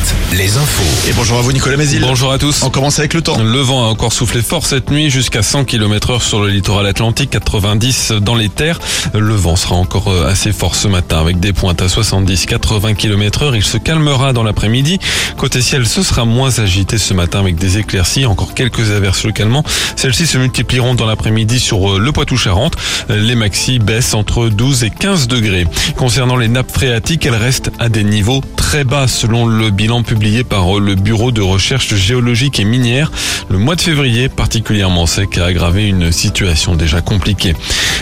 Alouette, les infos. Et bonjour à vous Nicolas Mézil. Bonjour à tous. On commence avec le temps. Le vent a encore soufflé fort cette nuit jusqu'à 100 km heure sur le littoral atlantique, 90 dans les terres. Le vent sera encore euh, assez fort ce matin avec des pointes à 70-80 km heure. Il se calmera dans l'après-midi. Côté ciel, ce sera moins agité ce matin avec des éclaircies, encore quelques averses localement. Celles-ci se multiplieront dans l'après-midi sur euh, le Poitou-Charentes. Les maxi baissent entre 12 et 15 degrés. Concernant les nappes phréatiques, elles restent à des niveaux très bas selon le bilan publié par le Bureau de recherche géologique et minière. Le mois de février, particulièrement sec, a aggravé une situation déjà compliquée.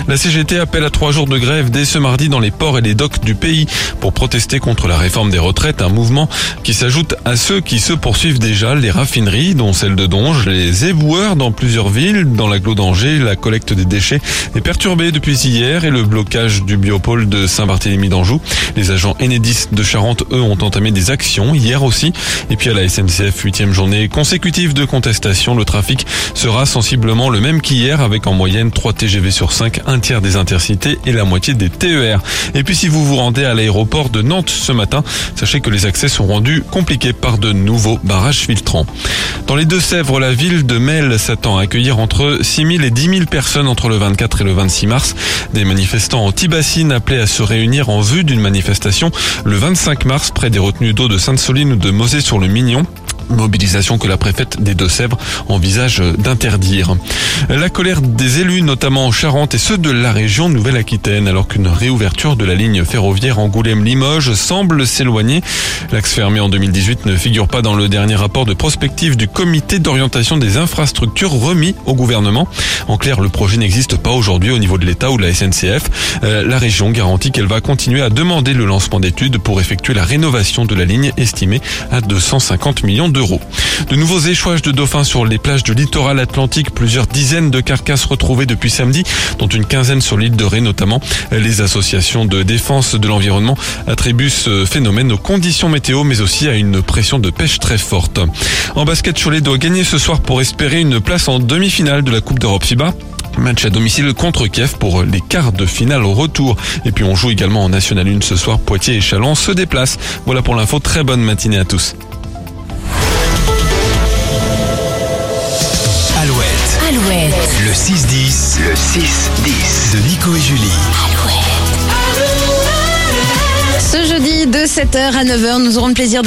La CGT appelle à trois jours de grève dès ce mardi dans les ports et les docks du pays pour protester contre la réforme des retraites, un mouvement qui s'ajoute à ceux qui se poursuivent déjà, les raffineries, dont celle de Donge, les éboueurs dans plusieurs villes, dans l'agglo d'Angers, la collecte des déchets est perturbée depuis hier et le blocage du biopôle de Saint-Barthélemy d'Anjou. Les agents Enedis de Charente, eux, ont entamé des actions hier aussi. Et puis à la SNCF, huitième journée consécutive de contestation, le trafic sera sensiblement le même qu'hier avec en moyenne 3 TGV sur 5, un tiers des intercités et la moitié des TER. Et puis si vous vous rendez à l'aéroport de Nantes ce matin, sachez que les accès sont rendus compliqués par de nouveaux barrages filtrants. Dans les Deux-Sèvres, la ville de Mel s'attend à accueillir entre 6 000 et 10 000 personnes entre le 24 et le 26 mars. Des manifestants anti-bassines appelés à se réunir en vue d'une manifestation le 25 mars près des retenues d'eau de Sainte-Soline ou de Mosée-sur-le-Mignon. Mobilisation que la préfète des Deux-Sèvres envisage d'interdire. La colère des élus, notamment en Charente et ceux de la région Nouvelle-Aquitaine, alors qu'une réouverture de la ligne ferroviaire Angoulême-Limoges semble s'éloigner. L'axe fermé en 2018 ne figure pas dans le dernier rapport de prospective du comité d'orientation des infrastructures remis au gouvernement. En clair, le projet n'existe pas aujourd'hui au niveau de l'État ou de la SNCF. Euh, la région garantit qu'elle va continuer à demander le lancement d'études pour effectuer la rénovation de la ligne estimée à 250 millions De nouveaux échouages de dauphins sur les plages du littoral atlantique, plusieurs dizaines de carcasses retrouvées depuis samedi, dont une quinzaine sur l'île de Ré notamment. Les associations de défense de l'environnement attribuent ce phénomène aux conditions météo, mais aussi à une pression de pêche très forte. En basket, Cholet doit gagner ce soir pour espérer une place en demi-finale de la Coupe d'Europe FIBA. Match à domicile contre Kiev pour les quarts de finale au retour. Et puis on joue également en National 1 ce soir. Poitiers et Chalon se déplacent. Voilà pour l'info. Très bonne matinée à tous. Alouette, Alouette, le 6-10, le 6-10 de Nico et Julie. Ce jeudi de 7h à 9h, nous aurons le plaisir de